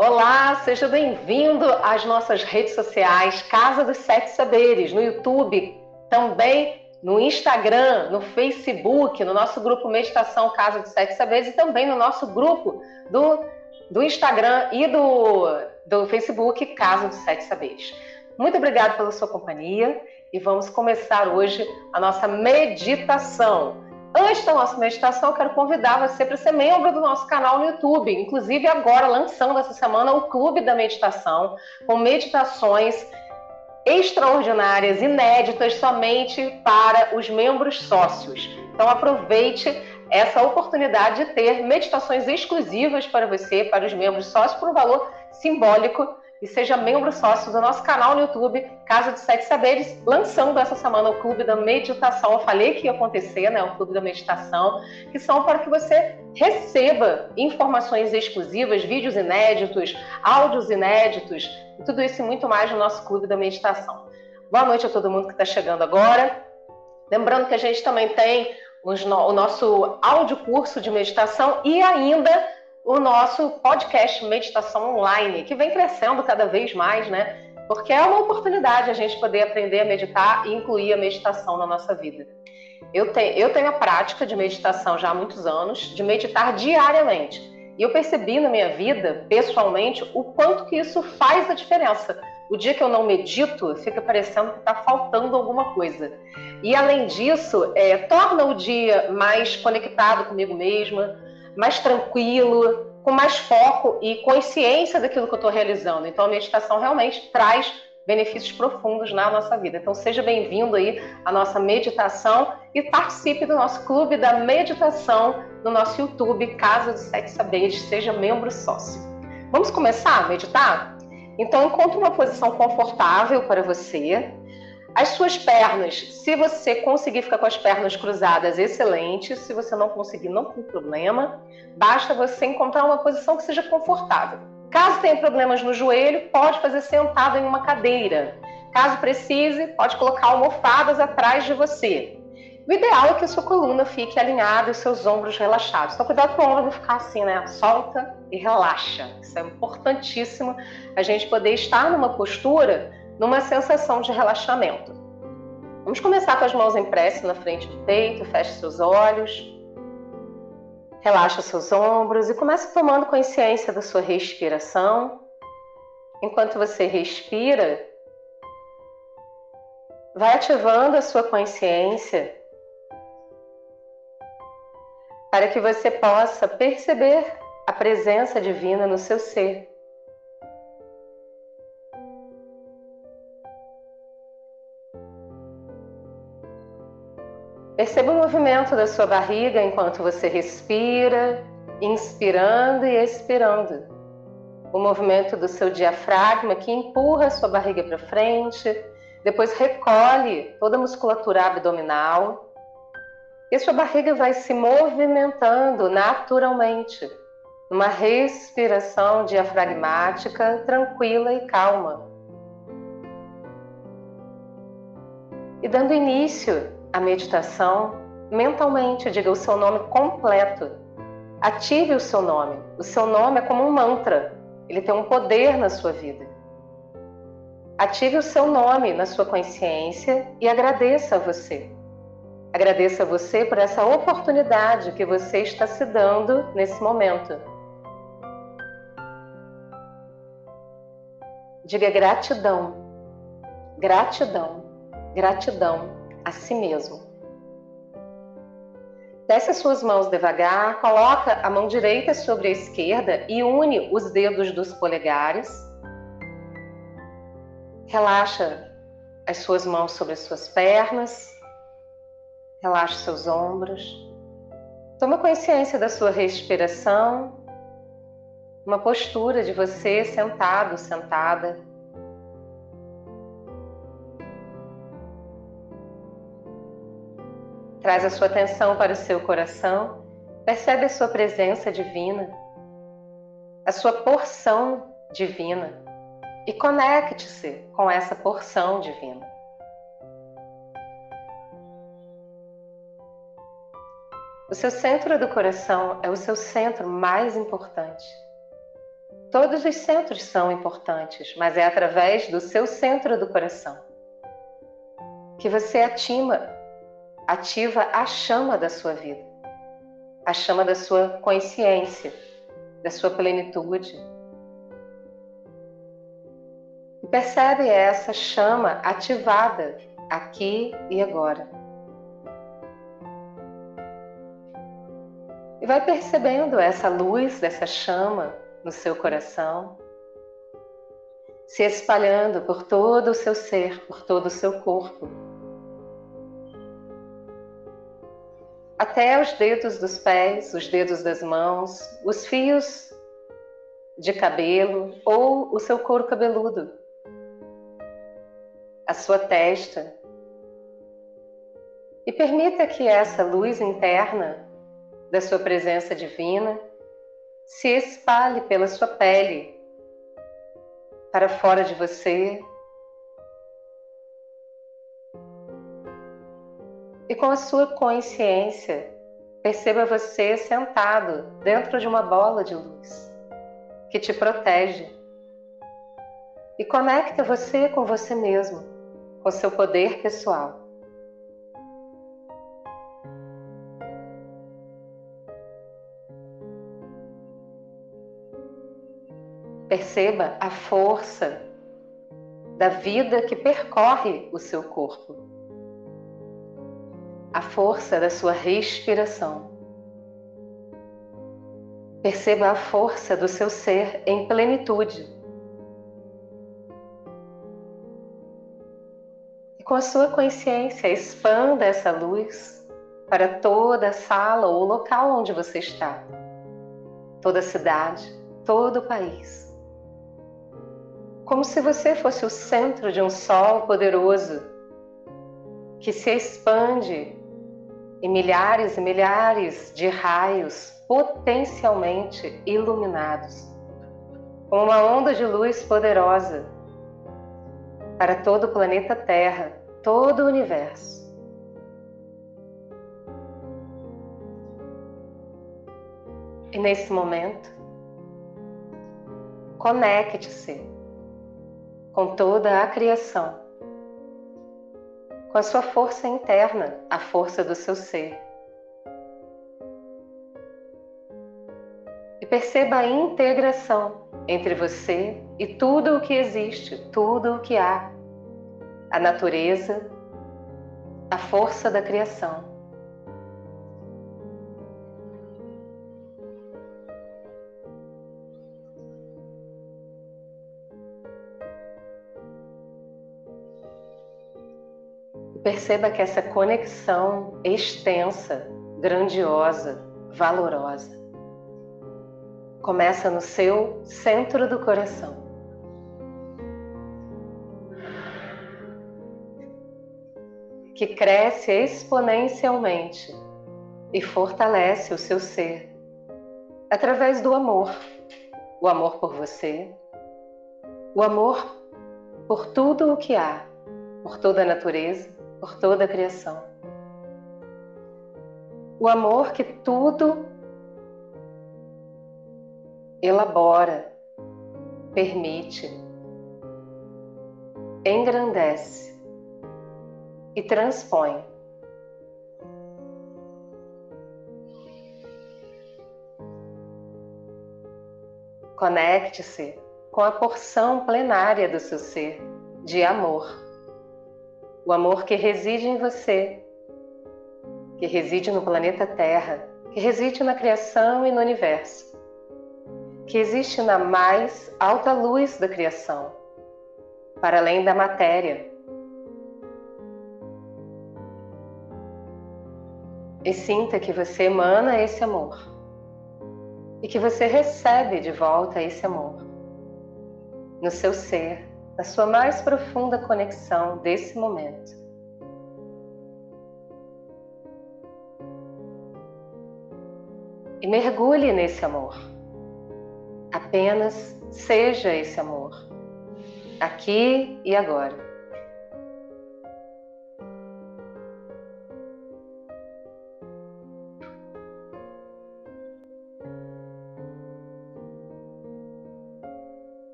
Olá, seja bem-vindo às nossas redes sociais, Casa dos Sete Saberes, no YouTube, também no Instagram, no Facebook, no nosso grupo Meditação Casa dos Sete Saberes e também no nosso grupo do, do Instagram e do, do Facebook Casa dos Sete Saberes. Muito obrigada pela sua companhia e vamos começar hoje a nossa meditação. Antes da nossa meditação, eu quero convidar você para ser membro do nosso canal no YouTube. Inclusive, agora, lançando essa semana o Clube da Meditação, com meditações extraordinárias, inéditas, somente para os membros sócios. Então, aproveite essa oportunidade de ter meditações exclusivas para você, para os membros sócios, por um valor simbólico e seja membro sócio do nosso canal no YouTube, Casa dos Sete Saberes, lançando essa semana o Clube da Meditação. Eu falei que ia acontecer, né? O Clube da Meditação, que são para que você receba informações exclusivas, vídeos inéditos, áudios inéditos, e tudo isso e muito mais no nosso Clube da Meditação. Boa noite a todo mundo que está chegando agora. Lembrando que a gente também tem o nosso áudio curso de meditação e ainda o nosso podcast Meditação Online, que vem crescendo cada vez mais, né? Porque é uma oportunidade a gente poder aprender a meditar e incluir a meditação na nossa vida. Eu tenho, eu tenho a prática de meditação já há muitos anos, de meditar diariamente. E eu percebi na minha vida, pessoalmente, o quanto que isso faz a diferença. O dia que eu não medito, fica parecendo que está faltando alguma coisa. E além disso, é, torna o dia mais conectado comigo mesma, mais tranquilo, com mais foco e consciência daquilo que eu estou realizando. Então, a meditação realmente traz benefícios profundos na nossa vida. Então, seja bem-vindo aí à nossa meditação e participe do nosso clube da meditação no nosso YouTube, Casa dos Sete Saberes. Seja membro sócio. Vamos começar a meditar? Então, encontre uma posição confortável para você. As suas pernas, se você conseguir ficar com as pernas cruzadas, excelente. Se você não conseguir, não tem problema. Basta você encontrar uma posição que seja confortável. Caso tenha problemas no joelho, pode fazer sentado em uma cadeira. Caso precise, pode colocar almofadas atrás de você. O ideal é que a sua coluna fique alinhada e os seus ombros relaxados. Então, cuidado para o ombro não ficar assim, né? Solta e relaxa. Isso é importantíssimo, a gente poder estar numa postura numa sensação de relaxamento. Vamos começar com as mãos em prece na frente do peito, feche seus olhos, relaxa seus ombros e comece tomando consciência da sua respiração. Enquanto você respira, vai ativando a sua consciência para que você possa perceber a presença divina no seu ser. Perceba o movimento da sua barriga enquanto você respira, inspirando e expirando. O movimento do seu diafragma que empurra a sua barriga para frente, depois recolhe toda a musculatura abdominal. E a sua barriga vai se movimentando naturalmente, numa respiração diafragmática tranquila e calma. E dando início a meditação, mentalmente diga o seu nome completo. Ative o seu nome. O seu nome é como um mantra, ele tem um poder na sua vida. Ative o seu nome na sua consciência e agradeça a você. Agradeça a você por essa oportunidade que você está se dando nesse momento. Diga gratidão, gratidão, gratidão a si mesmo. Desce as suas mãos devagar, coloca a mão direita sobre a esquerda e une os dedos dos polegares. Relaxa as suas mãos sobre as suas pernas. Relaxa seus ombros. Toma consciência da sua respiração. Uma postura de você sentado, sentada. Traz a sua atenção para o seu coração, percebe a sua presença divina, a sua porção divina e conecte-se com essa porção divina. O seu centro do coração é o seu centro mais importante. Todos os centros são importantes, mas é através do seu centro do coração que você atima, ativa a chama da sua vida, a chama da sua consciência, da sua plenitude. E percebe essa chama ativada aqui e agora. E vai percebendo essa luz dessa chama no seu coração, se espalhando por todo o seu ser, por todo o seu corpo. Até os dedos dos pés, os dedos das mãos, os fios de cabelo ou o seu couro cabeludo, a sua testa. E permita que essa luz interna da sua presença divina se espalhe pela sua pele, para fora de você. E com a sua consciência, perceba você sentado dentro de uma bola de luz que te protege. E conecta você com você mesmo, com seu poder pessoal. Perceba a força da vida que percorre o seu corpo, a força da sua respiração. Perceba a força do seu ser em plenitude. E com a sua consciência, expanda essa luz para toda a sala ou local onde você está, toda a cidade, todo o país como se você fosse o centro de um sol poderoso que se expande em milhares e milhares de raios potencialmente iluminados, como uma onda de luz poderosa para todo o planeta Terra, todo o universo. E nesse momento, conecte-se com toda a criação, com a sua força interna, a força do seu ser. E perceba a integração entre você e tudo o que existe, tudo o que há, a natureza, a força da criação. Perceba que essa conexão extensa, grandiosa, valorosa, começa no seu centro do coração. Que cresce exponencialmente e fortalece o seu ser através do amor. O amor por você, o amor por tudo o que há, por toda a natureza, por toda a criação. O amor que tudo elabora, permite, engrandece e transpõe. Conecte-se com a porção plenária do seu ser de amor o amor que reside em você, que reside no planeta Terra, que reside na criação e no universo, que existe na mais alta luz da criação, para além da matéria. E sinta que você emana esse amor e que você recebe de volta esse amor no seu ser na sua mais profunda conexão desse momento. E mergulhe nesse amor. Apenas seja esse amor, aqui e agora.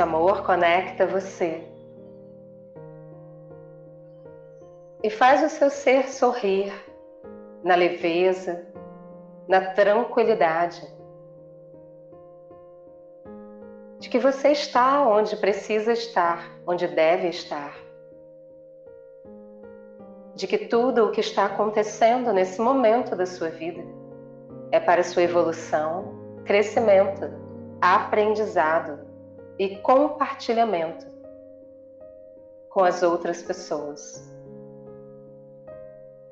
Esse amor conecta você. E faz o seu ser sorrir na leveza, na tranquilidade. De que você está onde precisa estar, onde deve estar. De que tudo o que está acontecendo nesse momento da sua vida é para sua evolução, crescimento, aprendizado e compartilhamento com as outras pessoas.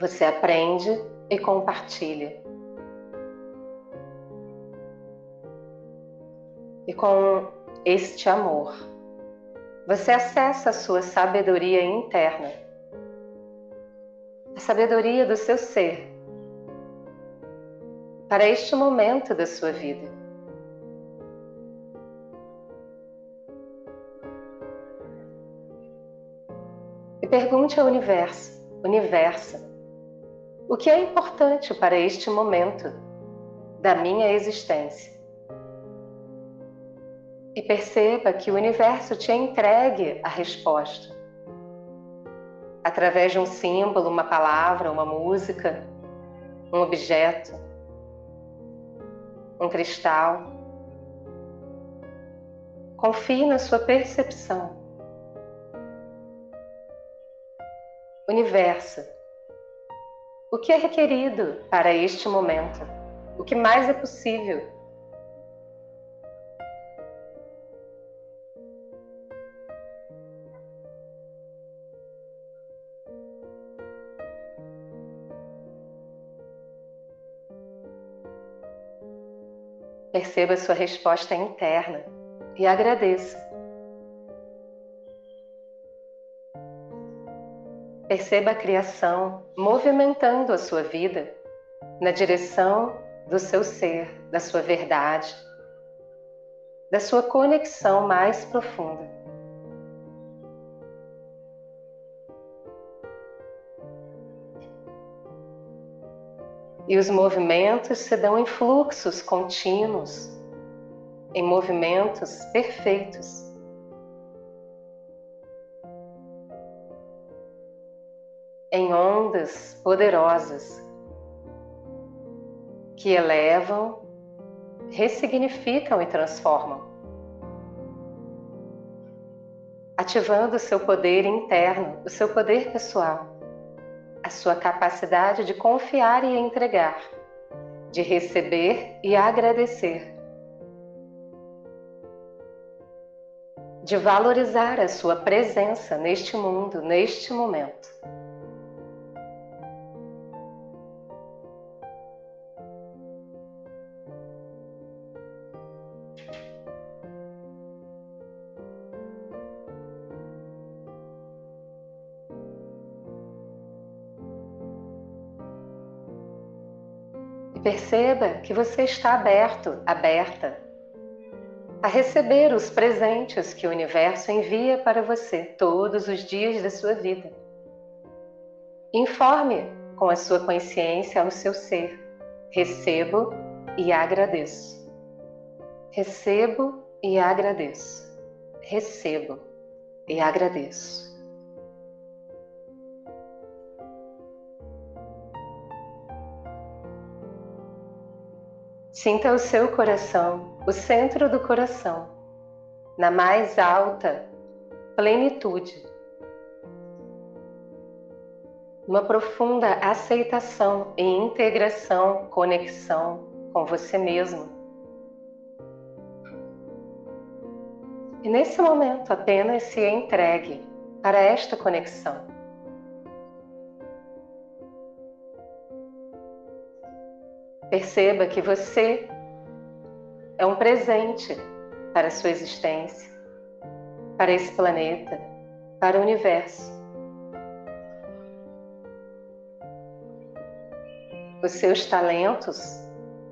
Você aprende e compartilha. E com este amor, você acessa a sua sabedoria interna, a sabedoria do seu ser, para este momento da sua vida. Pergunte ao universo, universo, o que é importante para este momento da minha existência. E perceba que o universo te entregue a resposta. Através de um símbolo, uma palavra, uma música, um objeto, um cristal. Confie na sua percepção. Universo, o que é requerido para este momento? O que mais é possível? Perceba sua resposta interna e agradeça. Perceba a criação movimentando a sua vida na direção do seu ser, da sua verdade, da sua conexão mais profunda. E os movimentos se dão em fluxos contínuos, em movimentos perfeitos. Ondas poderosas que elevam, ressignificam e transformam, ativando o seu poder interno, o seu poder pessoal, a sua capacidade de confiar e entregar, de receber e agradecer. De valorizar a sua presença neste mundo, neste momento. Perceba que você está aberto, aberta a receber os presentes que o universo envia para você todos os dias da sua vida. Informe com a sua consciência ao seu ser. Recebo e agradeço. Recebo e agradeço. Recebo e agradeço. Sinta o seu coração, o centro do coração, na mais alta plenitude. Uma profunda aceitação e integração, conexão com você mesmo. E nesse momento apenas se entregue para esta conexão. Perceba que você é um presente para a sua existência, para esse planeta, para o universo. Os seus talentos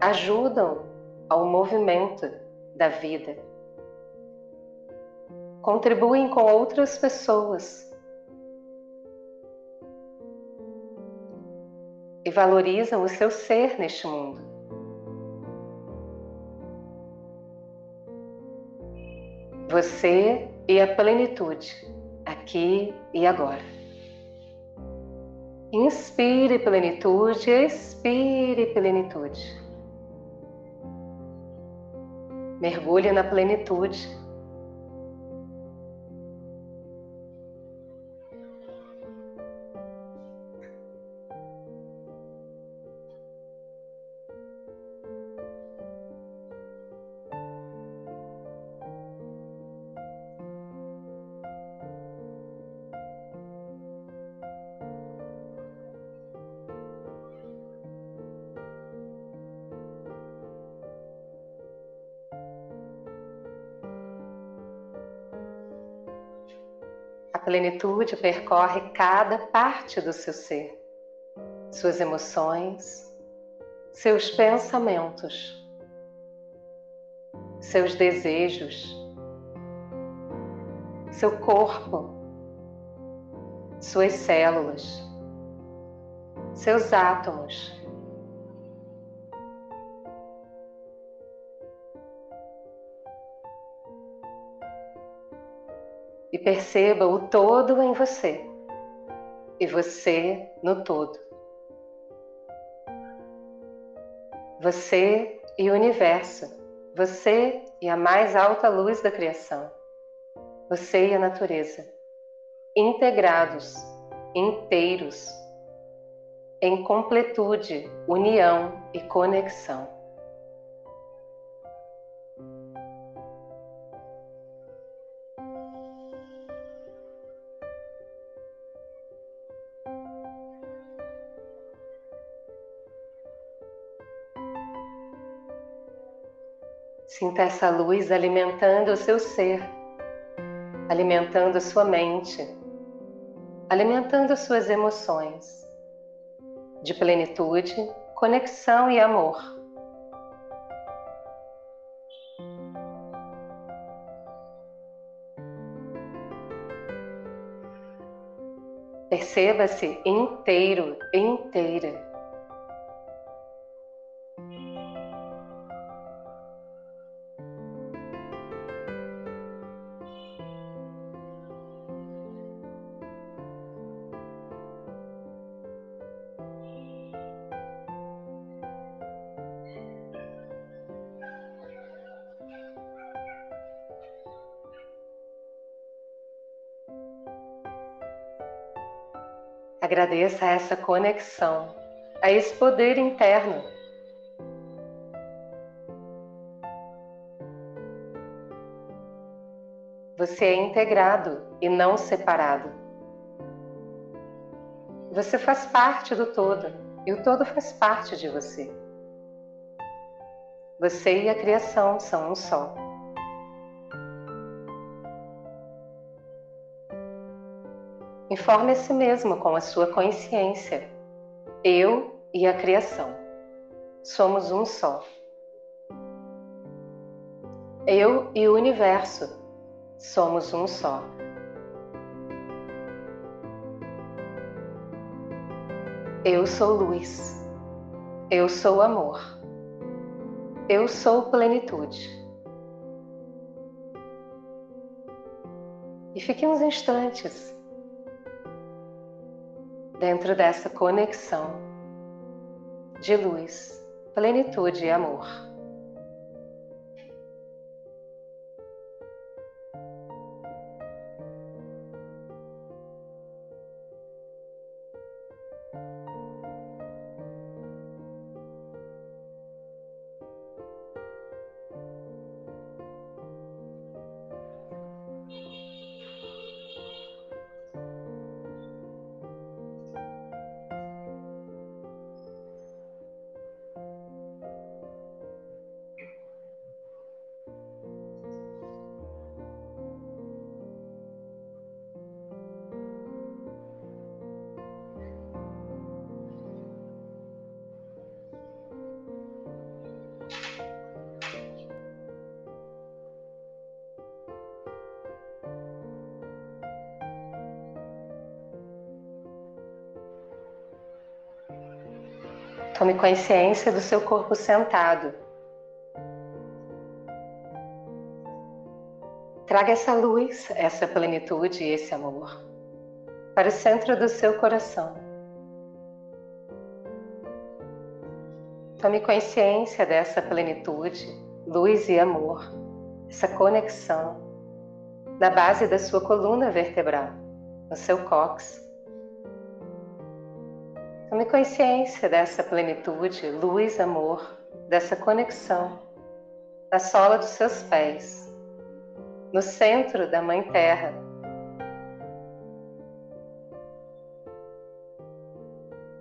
ajudam ao movimento da vida. Contribuem com outras pessoas valorizam o seu ser neste mundo. Você e a plenitude, aqui e agora. Inspire plenitude, expire plenitude. Mergulhe na plenitude plenitude percorre cada parte do seu ser, suas emoções, seus pensamentos, seus desejos, seu corpo, suas células, seus átomos e perceba o todo em você e você no todo. Você e o universo, você e a mais alta luz da criação, você e a natureza, integrados, inteiros, em completude, união e conexão. Sinta essa luz alimentando o seu ser, alimentando sua mente, alimentando suas emoções de plenitude, conexão e amor. Perceba-se inteiro, inteira. Agradeça a essa conexão, a esse poder interno. Você é integrado e não separado. Você faz parte do todo e o todo faz parte de você. Você e a criação são um só. Informe a si mesmo com a sua consciência. Eu e a criação. Somos um só. Eu e o universo. Somos um só. Eu sou luz. Eu sou amor. Eu sou plenitude. E fique uns instantes dentro dessa conexão de luz, plenitude e amor. Tome consciência do seu corpo sentado. Traga essa luz, essa plenitude e esse amor para o centro do seu coração. Tome consciência dessa plenitude, luz e amor, essa conexão na base da sua coluna vertebral, no seu cóccix. Tome consciência dessa plenitude, luz, amor, dessa conexão na sola dos seus pés no centro da Mãe Terra.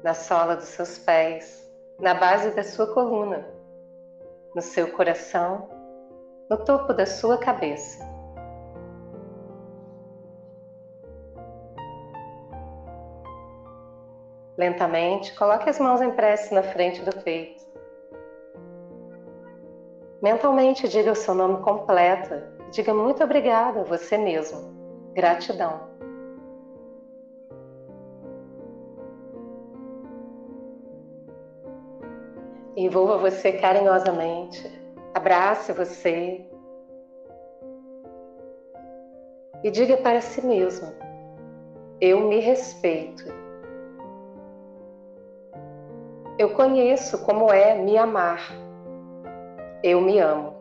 Na sola dos seus pés, na base da sua coluna, no seu coração, no topo da sua cabeça. Lentamente, coloque as mãos em prece na frente do peito. Mentalmente diga o seu nome completo Diga muito obrigada a você mesmo. Gratidão. Envolva você carinhosamente. Abrace você. E diga para si mesmo: Eu me respeito. Eu conheço como é me amar. Eu me amo.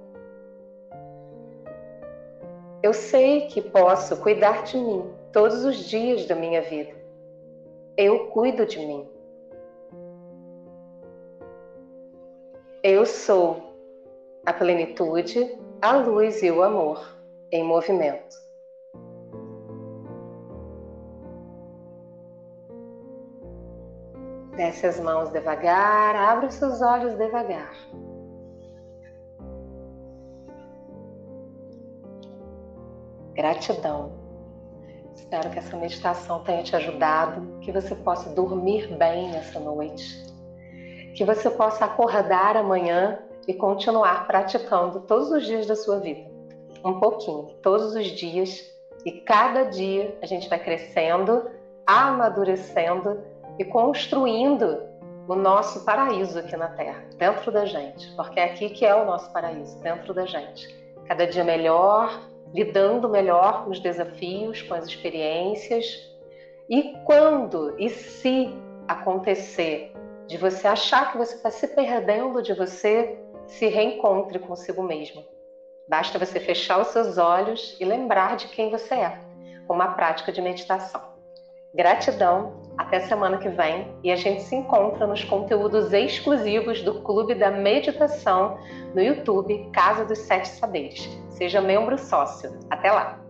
Eu sei que posso cuidar de mim todos os dias da minha vida. Eu cuido de mim. Eu sou a plenitude, a luz e o amor em movimento. Desce as mãos devagar, abre os seus olhos devagar. Gratidão. Espero que essa meditação tenha te ajudado, que você possa dormir bem nessa noite, que você possa acordar amanhã e continuar praticando todos os dias da sua vida. Um pouquinho, todos os dias, e cada dia a gente vai crescendo, amadurecendo e construindo o nosso paraíso aqui na Terra, dentro da gente, porque é aqui que é o nosso paraíso, dentro da gente. Cada dia melhor, lidando melhor com os desafios, com as experiências. E quando e se acontecer de você achar que você está se perdendo de você, se reencontre consigo mesmo. Basta você fechar os seus olhos e lembrar de quem você é, com uma prática de meditação. Gratidão, até semana que vem e a gente se encontra nos conteúdos exclusivos do Clube da Meditação no YouTube Casa dos Sete Saberes. Seja membro sócio. Até lá!